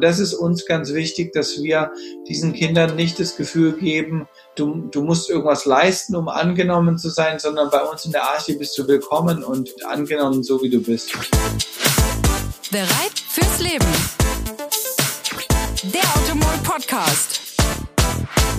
Das ist uns ganz wichtig, dass wir diesen Kindern nicht das Gefühl geben, du, du musst irgendwas leisten, um angenommen zu sein, sondern bei uns in der Arche bist du willkommen und angenommen, so wie du bist. Bereit fürs Leben. Der Automol Podcast.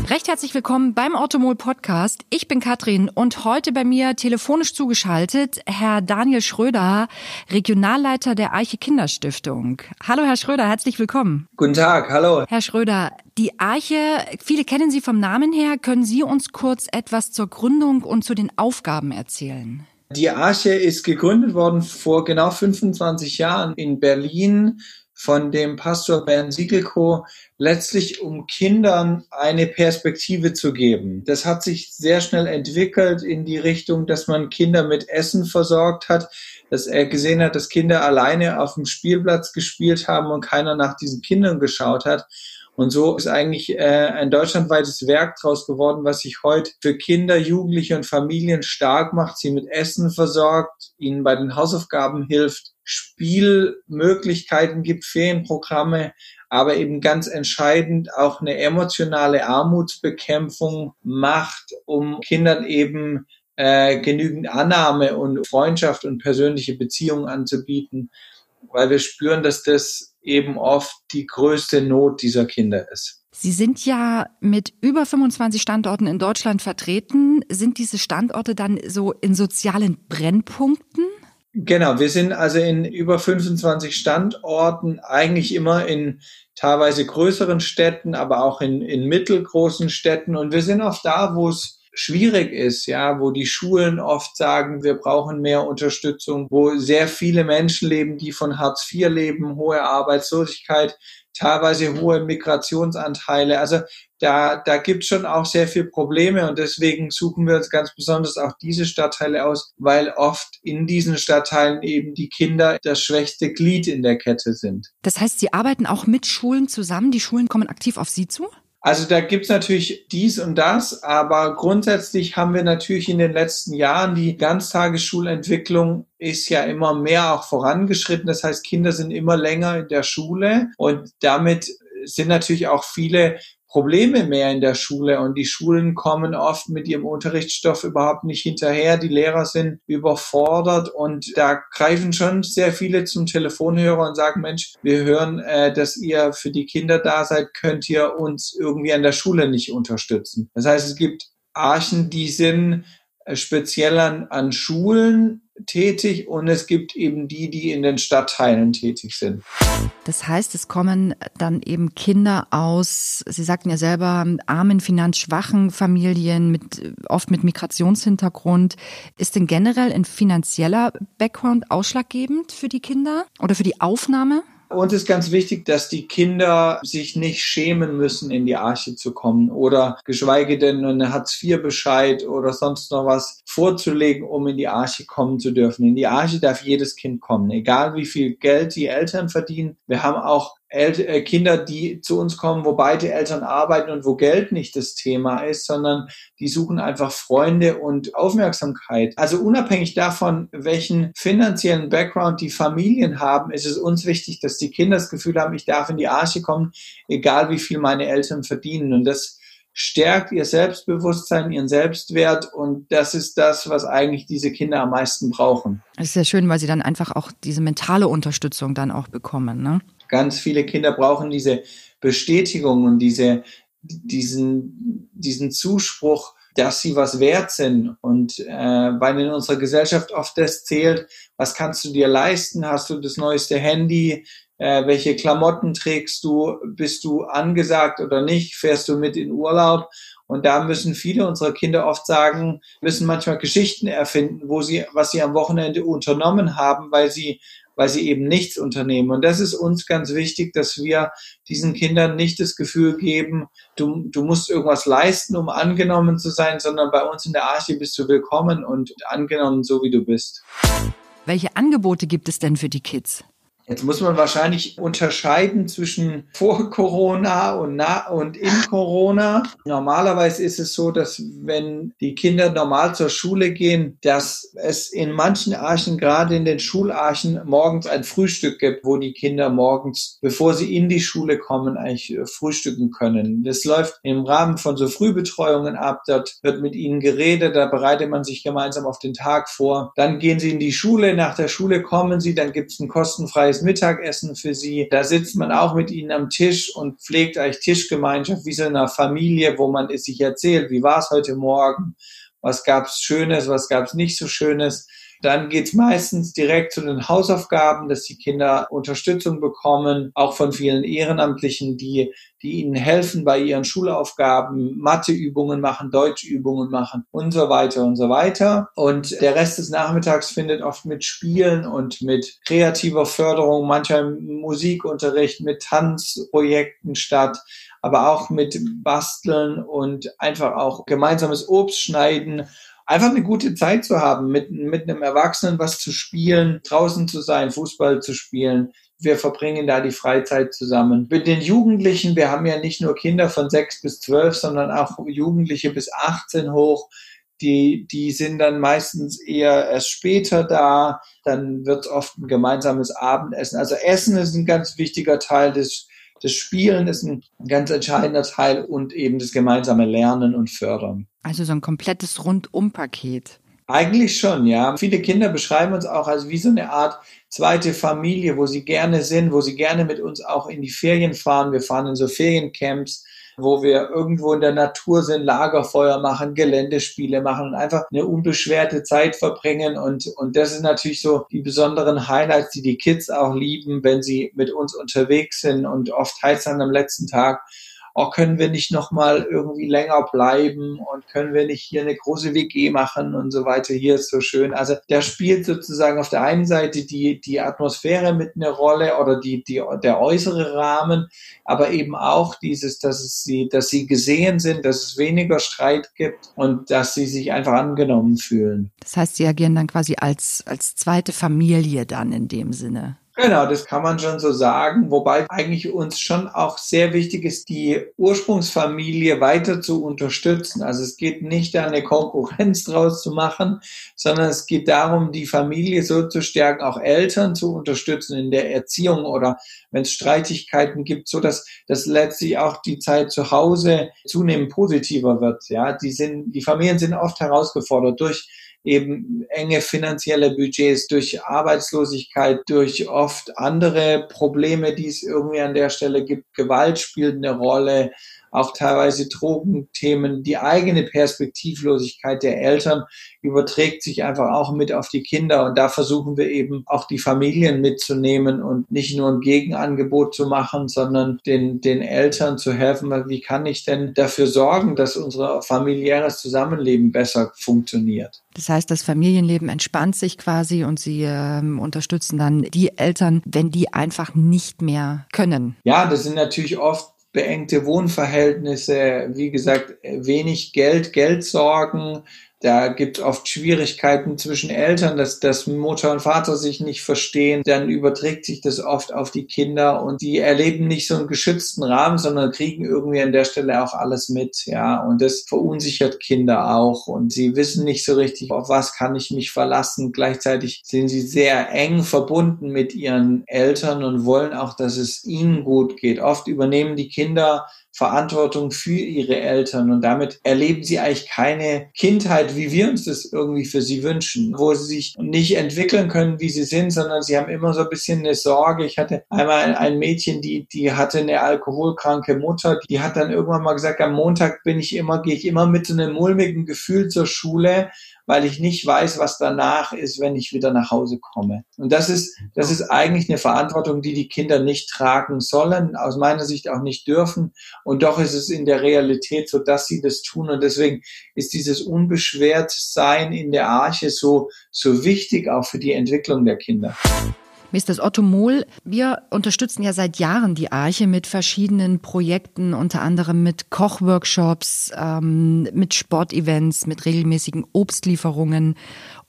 Recht herzlich willkommen beim Automol Podcast. Ich bin Katrin und heute bei mir telefonisch zugeschaltet Herr Daniel Schröder, Regionalleiter der Arche Kinderstiftung. Hallo Herr Schröder, herzlich willkommen. Guten Tag, hallo. Herr Schröder, die Arche, viele kennen Sie vom Namen her. Können Sie uns kurz etwas zur Gründung und zu den Aufgaben erzählen? Die Arche ist gegründet worden vor genau 25 Jahren in Berlin von dem Pastor Bernd Siegelko, letztlich um Kindern eine Perspektive zu geben. Das hat sich sehr schnell entwickelt in die Richtung, dass man Kinder mit Essen versorgt hat, dass er gesehen hat, dass Kinder alleine auf dem Spielplatz gespielt haben und keiner nach diesen Kindern geschaut hat. Und so ist eigentlich äh, ein deutschlandweites Werk draus geworden, was sich heute für Kinder, Jugendliche und Familien stark macht, sie mit Essen versorgt, ihnen bei den Hausaufgaben hilft, Spielmöglichkeiten gibt, Ferienprogramme, aber eben ganz entscheidend auch eine emotionale Armutsbekämpfung macht, um Kindern eben äh, genügend Annahme und Freundschaft und persönliche Beziehungen anzubieten, weil wir spüren, dass das eben oft die größte Not dieser Kinder ist. Sie sind ja mit über 25 Standorten in Deutschland vertreten. Sind diese Standorte dann so in sozialen Brennpunkten? Genau, wir sind also in über 25 Standorten, eigentlich immer in teilweise größeren Städten, aber auch in, in mittelgroßen Städten. Und wir sind auch da, wo es schwierig ist, ja, wo die Schulen oft sagen, wir brauchen mehr Unterstützung, wo sehr viele Menschen leben, die von Hartz IV leben, hohe Arbeitslosigkeit, teilweise hohe Migrationsanteile. Also da, da gibt es schon auch sehr viele Probleme und deswegen suchen wir uns ganz besonders auch diese Stadtteile aus, weil oft in diesen Stadtteilen eben die Kinder das schwächste Glied in der Kette sind. Das heißt, Sie arbeiten auch mit Schulen zusammen? Die Schulen kommen aktiv auf Sie zu? Also da gibt's natürlich dies und das, aber grundsätzlich haben wir natürlich in den letzten Jahren die Ganztagesschulentwicklung ist ja immer mehr auch vorangeschritten. Das heißt, Kinder sind immer länger in der Schule und damit sind natürlich auch viele Probleme mehr in der Schule und die Schulen kommen oft mit ihrem Unterrichtsstoff überhaupt nicht hinterher. Die Lehrer sind überfordert und da greifen schon sehr viele zum Telefonhörer und sagen, Mensch, wir hören, äh, dass ihr für die Kinder da seid, könnt ihr uns irgendwie an der Schule nicht unterstützen. Das heißt, es gibt Archen, die sind speziell an, an Schulen tätig und es gibt eben die, die in den Stadtteilen tätig sind. Das heißt, es kommen dann eben Kinder aus, Sie sagten ja selber, armen, finanzschwachen Familien, mit, oft mit Migrationshintergrund. Ist denn generell ein finanzieller Background ausschlaggebend für die Kinder oder für die Aufnahme? Uns ist ganz wichtig, dass die Kinder sich nicht schämen müssen, in die Arche zu kommen oder geschweige denn einen Hartz-IV-Bescheid oder sonst noch was vorzulegen, um in die Arche kommen zu dürfen. In die Arche darf jedes Kind kommen, egal wie viel Geld die Eltern verdienen. Wir haben auch El äh, Kinder, die zu uns kommen, wo beide Eltern arbeiten und wo Geld nicht das Thema ist, sondern die suchen einfach Freunde und Aufmerksamkeit. Also unabhängig davon, welchen finanziellen Background die Familien haben, ist es uns wichtig, dass die Kinder das Gefühl haben, ich darf in die Arche kommen, egal wie viel meine Eltern verdienen. Und das stärkt ihr Selbstbewusstsein, ihren Selbstwert und das ist das, was eigentlich diese Kinder am meisten brauchen. Das ist sehr schön, weil sie dann einfach auch diese mentale Unterstützung dann auch bekommen. Ne? Ganz viele Kinder brauchen diese Bestätigung und diese, diesen, diesen Zuspruch, dass sie was wert sind. Und äh, weil in unserer Gesellschaft oft das zählt, was kannst du dir leisten? Hast du das neueste Handy? Äh, welche Klamotten trägst du? Bist du angesagt oder nicht? Fährst du mit in Urlaub? Und da müssen viele unserer Kinder oft sagen, müssen manchmal Geschichten erfinden, wo sie, was sie am Wochenende unternommen haben, weil sie weil sie eben nichts unternehmen. Und das ist uns ganz wichtig, dass wir diesen Kindern nicht das Gefühl geben, du, du musst irgendwas leisten, um angenommen zu sein, sondern bei uns in der Arche bist du willkommen und angenommen, so wie du bist. Welche Angebote gibt es denn für die Kids? Jetzt muss man wahrscheinlich unterscheiden zwischen vor Corona und, na und in Corona. Normalerweise ist es so, dass wenn die Kinder normal zur Schule gehen, dass es in manchen Archen, gerade in den Schularchen, morgens ein Frühstück gibt, wo die Kinder morgens, bevor sie in die Schule kommen, eigentlich äh, frühstücken können. Das läuft im Rahmen von so Frühbetreuungen ab. Dort wird mit ihnen geredet, da bereitet man sich gemeinsam auf den Tag vor. Dann gehen sie in die Schule, nach der Schule kommen sie, dann gibt es ein kostenfreies kleines Mittagessen für sie. Da sitzt man auch mit ihnen am Tisch und pflegt eigentlich Tischgemeinschaft wie so eine Familie, wo man es sich erzählt, wie war es heute Morgen, was gab es Schönes, was gab es nicht so Schönes. Dann geht es meistens direkt zu den Hausaufgaben, dass die Kinder Unterstützung bekommen, auch von vielen Ehrenamtlichen, die, die ihnen helfen bei ihren Schulaufgaben, Matheübungen machen, Deutschübungen machen und so weiter und so weiter. Und der Rest des Nachmittags findet oft mit Spielen und mit kreativer Förderung, mancher Musikunterricht, mit Tanzprojekten statt aber auch mit Basteln und einfach auch gemeinsames Obst schneiden einfach eine gute Zeit zu haben, mit, mit einem Erwachsenen was zu spielen, draußen zu sein, Fußball zu spielen. Wir verbringen da die Freizeit zusammen. Mit den Jugendlichen, wir haben ja nicht nur Kinder von sechs bis zwölf, sondern auch Jugendliche bis 18 hoch. Die, die sind dann meistens eher erst später da. Dann wird oft ein gemeinsames Abendessen. Also Essen ist ein ganz wichtiger Teil des, das Spielen ist ein ganz entscheidender Teil und eben das gemeinsame Lernen und Fördern. Also so ein komplettes Rundumpaket. Eigentlich schon, ja. Viele Kinder beschreiben uns auch als wie so eine Art zweite Familie, wo sie gerne sind, wo sie gerne mit uns auch in die Ferien fahren. Wir fahren in so Feriencamps wo wir irgendwo in der Natur sind, Lagerfeuer machen, Geländespiele machen und einfach eine unbeschwerte Zeit verbringen. Und, und das ist natürlich so die besonderen Highlights, die die Kids auch lieben, wenn sie mit uns unterwegs sind. Und oft heißt dann am letzten Tag, oh, können wir nicht nochmal irgendwie länger bleiben und können wir nicht hier eine große WG machen und so weiter. Hier ist so schön. Also da spielt sozusagen auf der einen Seite die, die Atmosphäre mit eine Rolle oder die, die, der äußere Rahmen, aber eben auch dieses, dass es sie, dass sie gesehen sind, dass es weniger Streit gibt und dass sie sich einfach angenommen fühlen. Das heißt, sie agieren dann quasi als, als zweite Familie dann in dem Sinne. Genau, das kann man schon so sagen, wobei eigentlich uns schon auch sehr wichtig ist, die Ursprungsfamilie weiter zu unterstützen. Also es geht nicht da eine Konkurrenz draus zu machen, sondern es geht darum, die Familie so zu stärken, auch Eltern zu unterstützen in der Erziehung oder wenn es Streitigkeiten gibt, so dass, dass letztlich auch die Zeit zu Hause zunehmend positiver wird. Ja, die sind, die Familien sind oft herausgefordert durch eben enge finanzielle Budgets, durch Arbeitslosigkeit, durch oft andere Probleme, die es irgendwie an der Stelle gibt. Gewalt spielt eine Rolle, auch teilweise Drogenthemen. Die eigene Perspektivlosigkeit der Eltern überträgt sich einfach auch mit auf die Kinder. Und da versuchen wir eben auch die Familien mitzunehmen und nicht nur ein Gegenangebot zu machen, sondern den, den Eltern zu helfen. Wie kann ich denn dafür sorgen, dass unser familiäres Zusammenleben besser funktioniert? Das heißt, das Familienleben entspannt sich quasi und Sie ähm, unterstützen dann die Eltern, wenn die einfach nicht mehr können. Ja, das sind natürlich oft beengte Wohnverhältnisse, wie gesagt, wenig Geld, Geldsorgen, da gibt es oft Schwierigkeiten zwischen Eltern, dass, dass Mutter und Vater sich nicht verstehen. Dann überträgt sich das oft auf die Kinder und die erleben nicht so einen geschützten Rahmen, sondern kriegen irgendwie an der Stelle auch alles mit. Ja, und das verunsichert Kinder auch und sie wissen nicht so richtig, auf was kann ich mich verlassen. Gleichzeitig sind sie sehr eng verbunden mit ihren Eltern und wollen auch, dass es ihnen gut geht. Oft übernehmen die Kinder Verantwortung für ihre Eltern. Und damit erleben sie eigentlich keine Kindheit, wie wir uns das irgendwie für sie wünschen, wo sie sich nicht entwickeln können, wie sie sind, sondern sie haben immer so ein bisschen eine Sorge. Ich hatte einmal ein Mädchen, die, die hatte eine alkoholkranke Mutter, die hat dann irgendwann mal gesagt, am Montag bin ich immer, gehe ich immer mit einem mulmigen Gefühl zur Schule, weil ich nicht weiß, was danach ist, wenn ich wieder nach Hause komme. Und das ist, das ist eigentlich eine Verantwortung, die die Kinder nicht tragen sollen, aus meiner Sicht auch nicht dürfen. Und doch ist es in der Realität so, dass sie das tun. Und deswegen ist dieses Unbeschwertsein in der Arche so, so wichtig auch für die Entwicklung der Kinder. Mir ist das Otto Mohl. Wir unterstützen ja seit Jahren die Arche mit verschiedenen Projekten, unter anderem mit Kochworkshops, ähm, mit Sportevents, mit regelmäßigen Obstlieferungen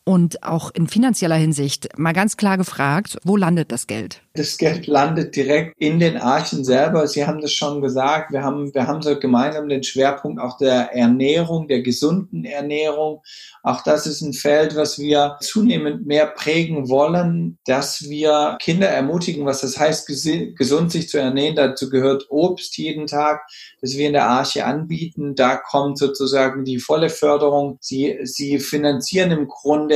Und auch in finanzieller Hinsicht, mal ganz klar gefragt, wo landet das Geld? Das Geld landet direkt in den Archen selber. Sie haben das schon gesagt. Wir haben, wir haben so gemeinsam den Schwerpunkt auch der Ernährung, der gesunden Ernährung. Auch das ist ein Feld, was wir zunehmend mehr prägen wollen, dass wir Kinder ermutigen, was das heißt, gesund sich zu ernähren. Dazu gehört Obst jeden Tag, das wir in der Arche anbieten. Da kommt sozusagen die volle Förderung. Sie, sie finanzieren im Grunde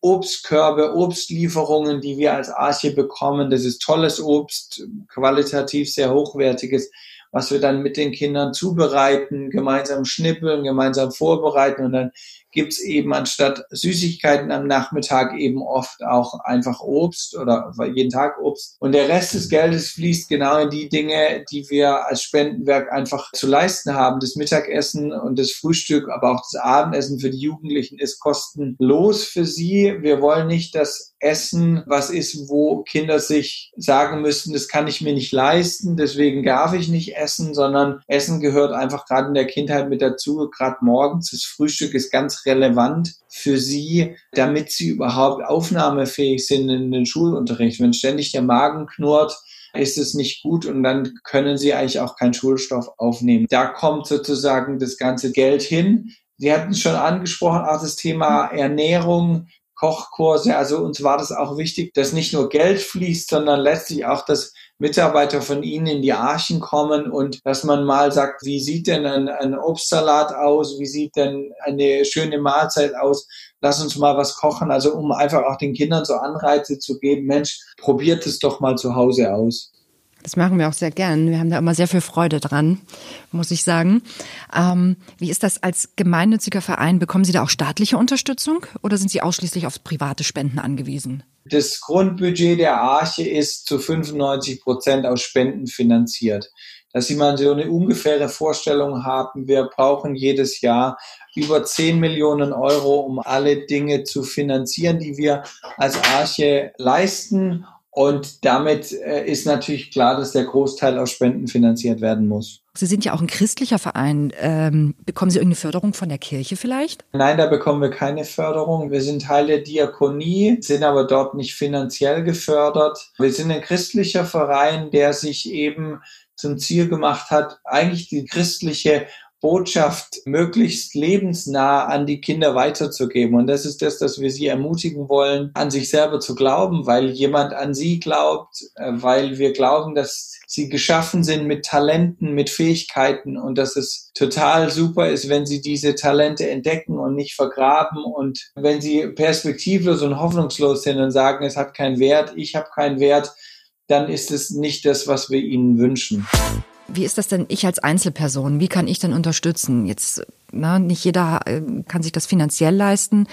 Obstkörbe, Obstlieferungen, die wir als Arche bekommen. Das ist tolles Obst, qualitativ sehr hochwertiges, was wir dann mit den Kindern zubereiten, gemeinsam schnippeln, gemeinsam vorbereiten und dann gibt's eben anstatt Süßigkeiten am Nachmittag eben oft auch einfach Obst oder jeden Tag Obst. Und der Rest des Geldes fließt genau in die Dinge, die wir als Spendenwerk einfach zu leisten haben. Das Mittagessen und das Frühstück, aber auch das Abendessen für die Jugendlichen ist kostenlos für sie. Wir wollen nicht, dass Essen was ist, wo Kinder sich sagen müssen, das kann ich mir nicht leisten, deswegen darf ich nicht essen, sondern Essen gehört einfach gerade in der Kindheit mit dazu. Gerade morgens das Frühstück ist ganz relevant für sie, damit sie überhaupt aufnahmefähig sind in den Schulunterricht. Wenn ständig der Magen knurrt, ist es nicht gut und dann können sie eigentlich auch keinen Schulstoff aufnehmen. Da kommt sozusagen das ganze Geld hin. Sie hatten schon angesprochen, auch das Thema Ernährung, Kochkurse. Also uns war das auch wichtig, dass nicht nur Geld fließt, sondern letztlich auch, dass Mitarbeiter von Ihnen in die Archen kommen und dass man mal sagt, wie sieht denn ein, ein Obstsalat aus? Wie sieht denn eine schöne Mahlzeit aus? Lass uns mal was kochen. Also um einfach auch den Kindern so Anreize zu geben, Mensch, probiert es doch mal zu Hause aus. Das machen wir auch sehr gern. Wir haben da immer sehr viel Freude dran, muss ich sagen. Ähm, wie ist das als gemeinnütziger Verein? Bekommen Sie da auch staatliche Unterstützung oder sind Sie ausschließlich auf private Spenden angewiesen? Das Grundbudget der Arche ist zu 95 Prozent aus Spenden finanziert. Dass Sie mal so eine ungefähre Vorstellung haben, wir brauchen jedes Jahr über 10 Millionen Euro, um alle Dinge zu finanzieren, die wir als Arche leisten und damit äh, ist natürlich klar, dass der Großteil aus Spenden finanziert werden muss. Sie sind ja auch ein christlicher Verein. Ähm, bekommen Sie irgendeine Förderung von der Kirche vielleicht? Nein, da bekommen wir keine Förderung. Wir sind Teil der Diakonie, sind aber dort nicht finanziell gefördert. Wir sind ein christlicher Verein, der sich eben zum Ziel gemacht hat, eigentlich die christliche Botschaft möglichst lebensnah an die Kinder weiterzugeben. Und das ist das, dass wir sie ermutigen wollen, an sich selber zu glauben, weil jemand an sie glaubt, äh, weil wir glauben, dass sie geschaffen sind mit Talenten, mit Fähigkeiten und dass es total super ist, wenn sie diese Talente entdecken und nicht vergraben und wenn sie perspektivlos und hoffnungslos sind und sagen, es hat keinen Wert, ich habe keinen Wert, dann ist es nicht das, was wir ihnen wünschen. Wie ist das denn ich als Einzelperson? Wie kann ich denn unterstützen? Jetzt, na, nicht jeder äh, kann sich das finanziell leisten.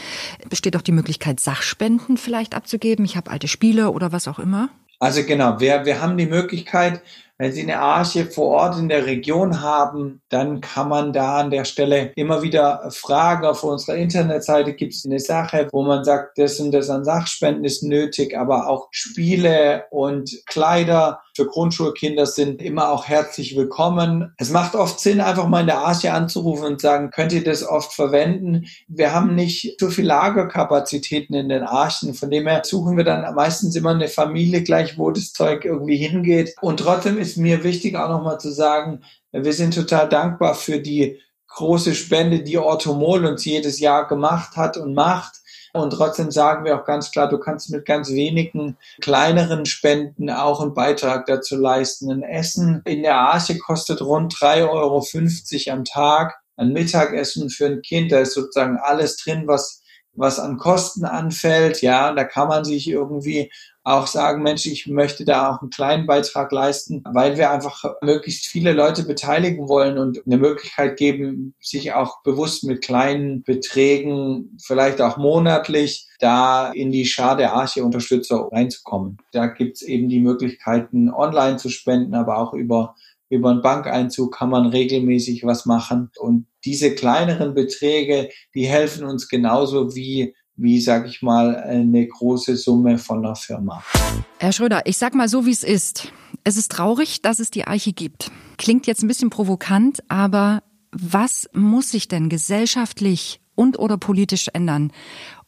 Besteht auch die Möglichkeit, Sachspenden vielleicht abzugeben? Ich habe alte Spiele oder was auch immer? Also genau, wir, wir haben die Möglichkeit, wenn Sie eine Arche vor Ort in der Region haben, dann kann man da an der Stelle immer wieder fragen. Auf unserer Internetseite gibt es eine Sache, wo man sagt, das und das an Sachspenden ist nötig, aber auch Spiele und Kleider für Grundschulkinder sind immer auch herzlich willkommen. Es macht oft Sinn, einfach mal in der Arche anzurufen und sagen, könnt ihr das oft verwenden? Wir haben nicht so viel Lagerkapazitäten in den Archen, von dem her suchen wir dann meistens immer eine Familie gleich, wo das Zeug irgendwie hingeht. Und trotzdem ist mir wichtig auch nochmal zu sagen, wir sind total dankbar für die große Spende, die Orthomol uns jedes Jahr gemacht hat und macht. Und trotzdem sagen wir auch ganz klar, du kannst mit ganz wenigen kleineren Spenden auch einen Beitrag dazu leisten. Ein Essen in der Arche kostet rund 3,50 Euro am Tag. Ein Mittagessen für ein Kind, da ist sozusagen alles drin, was was an Kosten anfällt, ja, da kann man sich irgendwie auch sagen, Mensch, ich möchte da auch einen kleinen Beitrag leisten, weil wir einfach möglichst viele Leute beteiligen wollen und eine Möglichkeit geben, sich auch bewusst mit kleinen Beträgen, vielleicht auch monatlich, da in die Schar der Arche-Unterstützer reinzukommen. Da gibt's eben die Möglichkeiten, online zu spenden, aber auch über über einen Bankeinzug kann man regelmäßig was machen. Und diese kleineren Beträge, die helfen uns genauso wie wie, sag ich mal, eine große Summe von einer Firma. Herr Schröder, ich sag mal so, wie es ist. Es ist traurig, dass es die Eiche gibt. Klingt jetzt ein bisschen provokant, aber was muss sich denn gesellschaftlich und oder politisch ändern,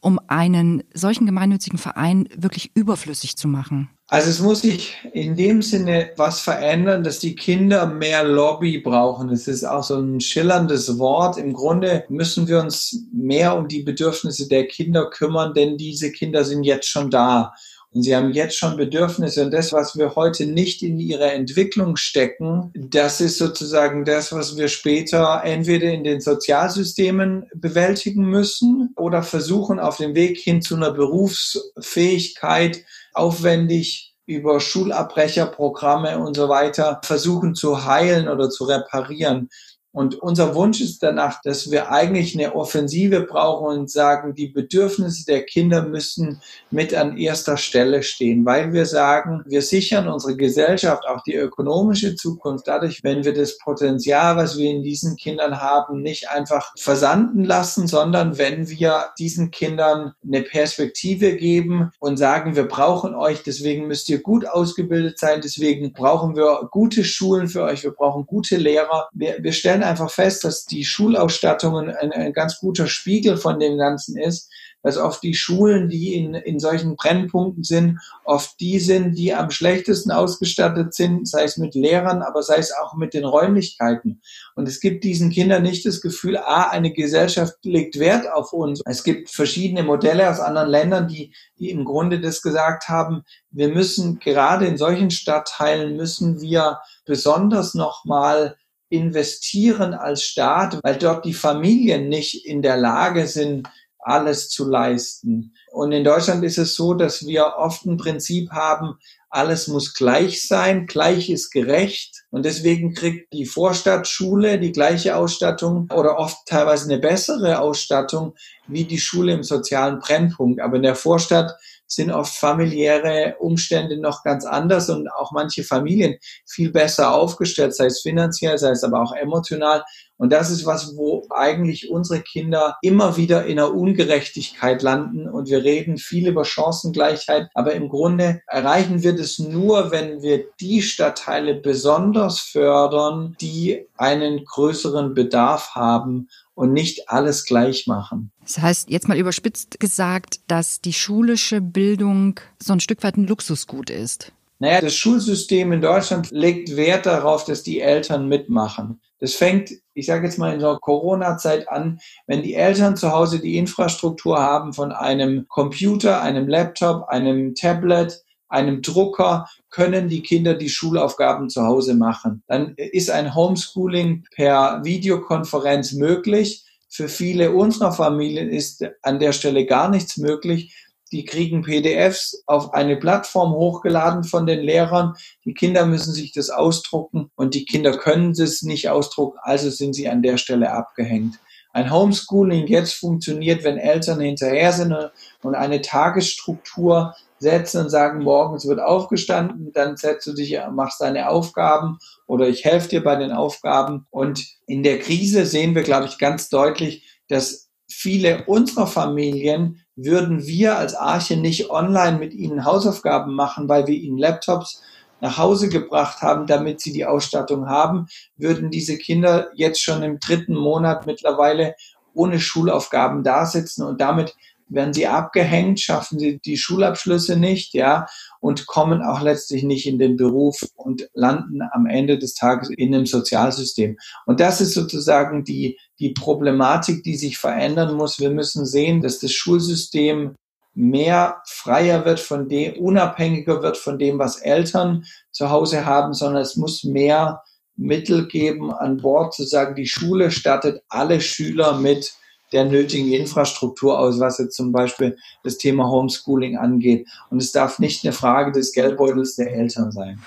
um einen solchen gemeinnützigen Verein wirklich überflüssig zu machen? Also es muss sich in dem Sinne was verändern, dass die Kinder mehr Lobby brauchen. Es ist auch so ein schillerndes Wort. Im Grunde müssen wir uns mehr um die Bedürfnisse der Kinder kümmern, denn diese Kinder sind jetzt schon da. Und sie haben jetzt schon Bedürfnisse und das, was wir heute nicht in ihre Entwicklung stecken, das ist sozusagen das, was wir später entweder in den Sozialsystemen bewältigen müssen oder versuchen auf dem Weg hin zu einer Berufsfähigkeit aufwendig über Schulabbrecherprogramme und so weiter versuchen zu heilen oder zu reparieren. Und unser Wunsch ist danach, dass wir eigentlich eine Offensive brauchen und sagen, die Bedürfnisse der Kinder müssen mit an erster Stelle stehen, weil wir sagen, wir sichern unsere Gesellschaft, auch die ökonomische Zukunft dadurch, wenn wir das Potenzial, was wir in diesen Kindern haben, nicht einfach versanden lassen, sondern wenn wir diesen Kindern eine Perspektive geben und sagen, wir brauchen euch, deswegen müsst ihr gut ausgebildet sein, deswegen brauchen wir gute Schulen für euch, wir brauchen gute Lehrer. Wir, wir stellen einfach fest, dass die Schulausstattung ein, ein ganz guter Spiegel von dem Ganzen ist, dass oft die Schulen, die in, in solchen Brennpunkten sind, oft die sind, die am schlechtesten ausgestattet sind, sei es mit Lehrern, aber sei es auch mit den Räumlichkeiten. Und es gibt diesen Kindern nicht das Gefühl, ah, eine Gesellschaft legt Wert auf uns. Es gibt verschiedene Modelle aus anderen Ländern, die, die im Grunde das gesagt haben, wir müssen gerade in solchen Stadtteilen müssen wir besonders nochmal investieren als Staat, weil dort die Familien nicht in der Lage sind, alles zu leisten. Und in Deutschland ist es so, dass wir oft ein Prinzip haben, alles muss gleich sein, gleich ist gerecht. Und deswegen kriegt die Vorstadtschule die gleiche Ausstattung oder oft teilweise eine bessere Ausstattung wie die Schule im sozialen Brennpunkt. Aber in der Vorstadt sind oft familiäre Umstände noch ganz anders und auch manche Familien viel besser aufgestellt, sei es finanziell, sei es aber auch emotional. Und das ist was, wo eigentlich unsere Kinder immer wieder in einer Ungerechtigkeit landen. Und wir reden viel über Chancengleichheit, aber im Grunde erreichen wir das nur, wenn wir die Stadtteile besonders fördern, die einen größeren Bedarf haben und nicht alles gleich machen. Das heißt, jetzt mal überspitzt gesagt, dass die schulische Bildung so ein Stück weit ein Luxusgut ist. Naja, das Schulsystem in Deutschland legt Wert darauf, dass die Eltern mitmachen. Das fängt, ich sage jetzt mal in der Corona-Zeit an, wenn die Eltern zu Hause die Infrastruktur haben von einem Computer, einem Laptop, einem Tablet, einem Drucker, können die Kinder die Schulaufgaben zu Hause machen. Dann ist ein Homeschooling per Videokonferenz möglich. Für viele unserer Familien ist an der Stelle gar nichts möglich. Die kriegen PDFs auf eine Plattform hochgeladen von den Lehrern. Die Kinder müssen sich das ausdrucken und die Kinder können es nicht ausdrucken, also sind sie an der Stelle abgehängt. Ein Homeschooling jetzt funktioniert, wenn Eltern hinterher sind und eine Tagesstruktur setzen und sagen, morgens wird aufgestanden, dann setzt du dich, machst deine Aufgaben oder ich helfe dir bei den Aufgaben. Und in der Krise sehen wir, glaube ich, ganz deutlich, dass viele unserer Familien würden wir als Arche nicht online mit ihnen Hausaufgaben machen, weil wir ihnen Laptops nach Hause gebracht haben, damit sie die Ausstattung haben, würden diese Kinder jetzt schon im dritten Monat mittlerweile ohne Schulaufgaben da sitzen und damit werden sie abgehängt, schaffen sie die Schulabschlüsse nicht, ja, und kommen auch letztlich nicht in den Beruf und landen am Ende des Tages in einem Sozialsystem. Und das ist sozusagen die, die Problematik, die sich verändern muss. Wir müssen sehen, dass das Schulsystem mehr freier wird von dem, unabhängiger wird von dem, was Eltern zu Hause haben, sondern es muss mehr Mittel geben an Bord, zu sagen, die Schule stattet alle Schüler mit der nötigen Infrastruktur aus, was jetzt zum Beispiel das Thema Homeschooling angeht. Und es darf nicht eine Frage des Geldbeutels der Eltern sein.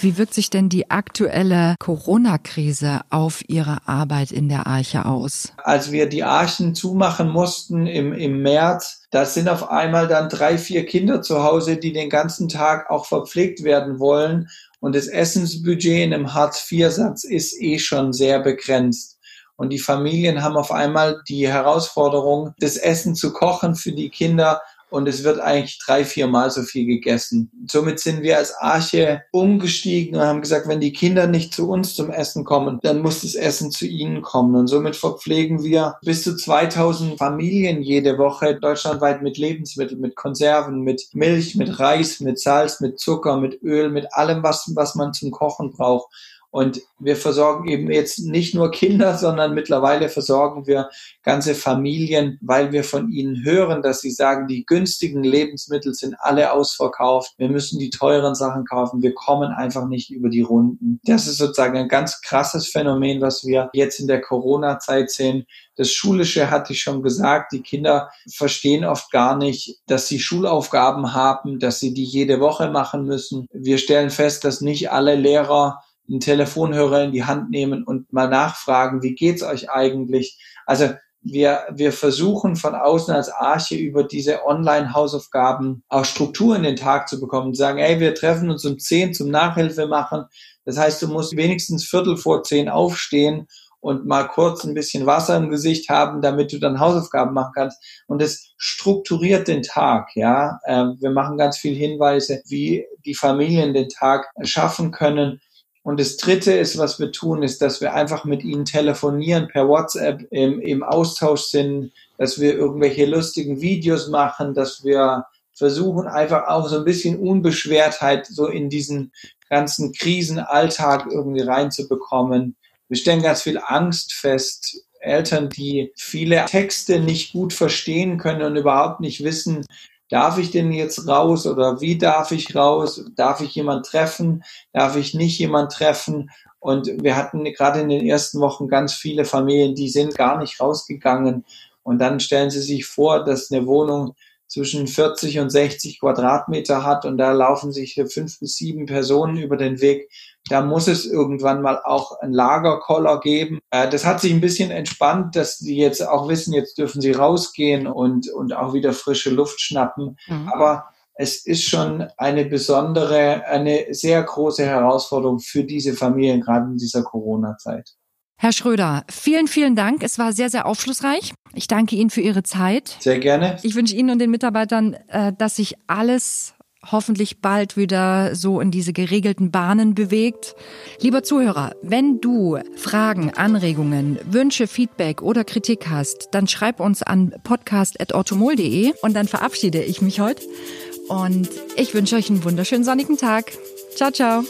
Wie wirkt sich denn die aktuelle Corona-Krise auf Ihre Arbeit in der Arche aus? Als wir die Archen zumachen mussten im, im März, da sind auf einmal dann drei, vier Kinder zu Hause, die den ganzen Tag auch verpflegt werden wollen. Und das Essensbudget in einem Hartz-IV-Satz ist eh schon sehr begrenzt. Und die Familien haben auf einmal die Herausforderung, das Essen zu kochen für die Kinder und es wird eigentlich drei, vier Mal so viel gegessen. Somit sind wir als Arche umgestiegen und haben gesagt, wenn die Kinder nicht zu uns zum Essen kommen, dann muss das Essen zu ihnen kommen. Und somit verpflegen wir bis zu 2000 Familien jede Woche deutschlandweit mit Lebensmitteln, mit Konserven, mit Milch, mit Reis, mit Salz, mit Zucker, mit Öl, mit allem, was, was man zum Kochen braucht. Und wir versorgen eben jetzt nicht nur Kinder, sondern mittlerweile versorgen wir ganze Familien, weil wir von ihnen hören, dass sie sagen, die günstigen Lebensmittel sind alle ausverkauft. Wir müssen die teuren Sachen kaufen. Wir kommen einfach nicht über die Runden. Das ist sozusagen ein ganz krasses Phänomen, was wir jetzt in der Corona-Zeit sehen. Das Schulische hatte ich schon gesagt. Die Kinder verstehen oft gar nicht, dass sie Schulaufgaben haben, dass sie die jede Woche machen müssen. Wir stellen fest, dass nicht alle Lehrer einen Telefonhörer in die Hand nehmen und mal nachfragen, wie geht's euch eigentlich? Also wir, wir versuchen von außen als Arche über diese Online-Hausaufgaben auch Struktur in den Tag zu bekommen und sagen, ey, wir treffen uns um zehn zum Nachhilfe machen. Das heißt, du musst wenigstens Viertel vor zehn aufstehen und mal kurz ein bisschen Wasser im Gesicht haben, damit du dann Hausaufgaben machen kannst. Und es strukturiert den Tag, ja. Ähm, wir machen ganz viel Hinweise, wie die Familien den Tag schaffen können, und das Dritte ist, was wir tun, ist, dass wir einfach mit ihnen telefonieren, per WhatsApp im, im Austausch sind, dass wir irgendwelche lustigen Videos machen, dass wir versuchen einfach auch so ein bisschen Unbeschwertheit so in diesen ganzen Krisenalltag irgendwie reinzubekommen. Wir stellen ganz viel Angst fest. Eltern, die viele Texte nicht gut verstehen können und überhaupt nicht wissen, darf ich denn jetzt raus oder wie darf ich raus? Darf ich jemand treffen? Darf ich nicht jemand treffen? Und wir hatten gerade in den ersten Wochen ganz viele Familien, die sind gar nicht rausgegangen. Und dann stellen Sie sich vor, dass eine Wohnung zwischen 40 und 60 Quadratmeter hat und da laufen sich fünf bis sieben Personen über den Weg. Da muss es irgendwann mal auch ein Lagerkoller geben. Äh, das hat sich ein bisschen entspannt, dass die jetzt auch wissen, jetzt dürfen sie rausgehen und, und auch wieder frische Luft schnappen. Mhm. Aber es ist schon eine besondere, eine sehr große Herausforderung für diese Familien, gerade in dieser Corona-Zeit. Herr Schröder, vielen, vielen Dank. Es war sehr, sehr aufschlussreich. Ich danke Ihnen für Ihre Zeit. Sehr gerne. Ich wünsche Ihnen und den Mitarbeitern, äh, dass sich alles hoffentlich bald wieder so in diese geregelten Bahnen bewegt. Lieber Zuhörer, wenn du Fragen, Anregungen, Wünsche, Feedback oder Kritik hast, dann schreib uns an podcast.ortomol.de und dann verabschiede ich mich heute. Und ich wünsche euch einen wunderschönen sonnigen Tag. Ciao, ciao.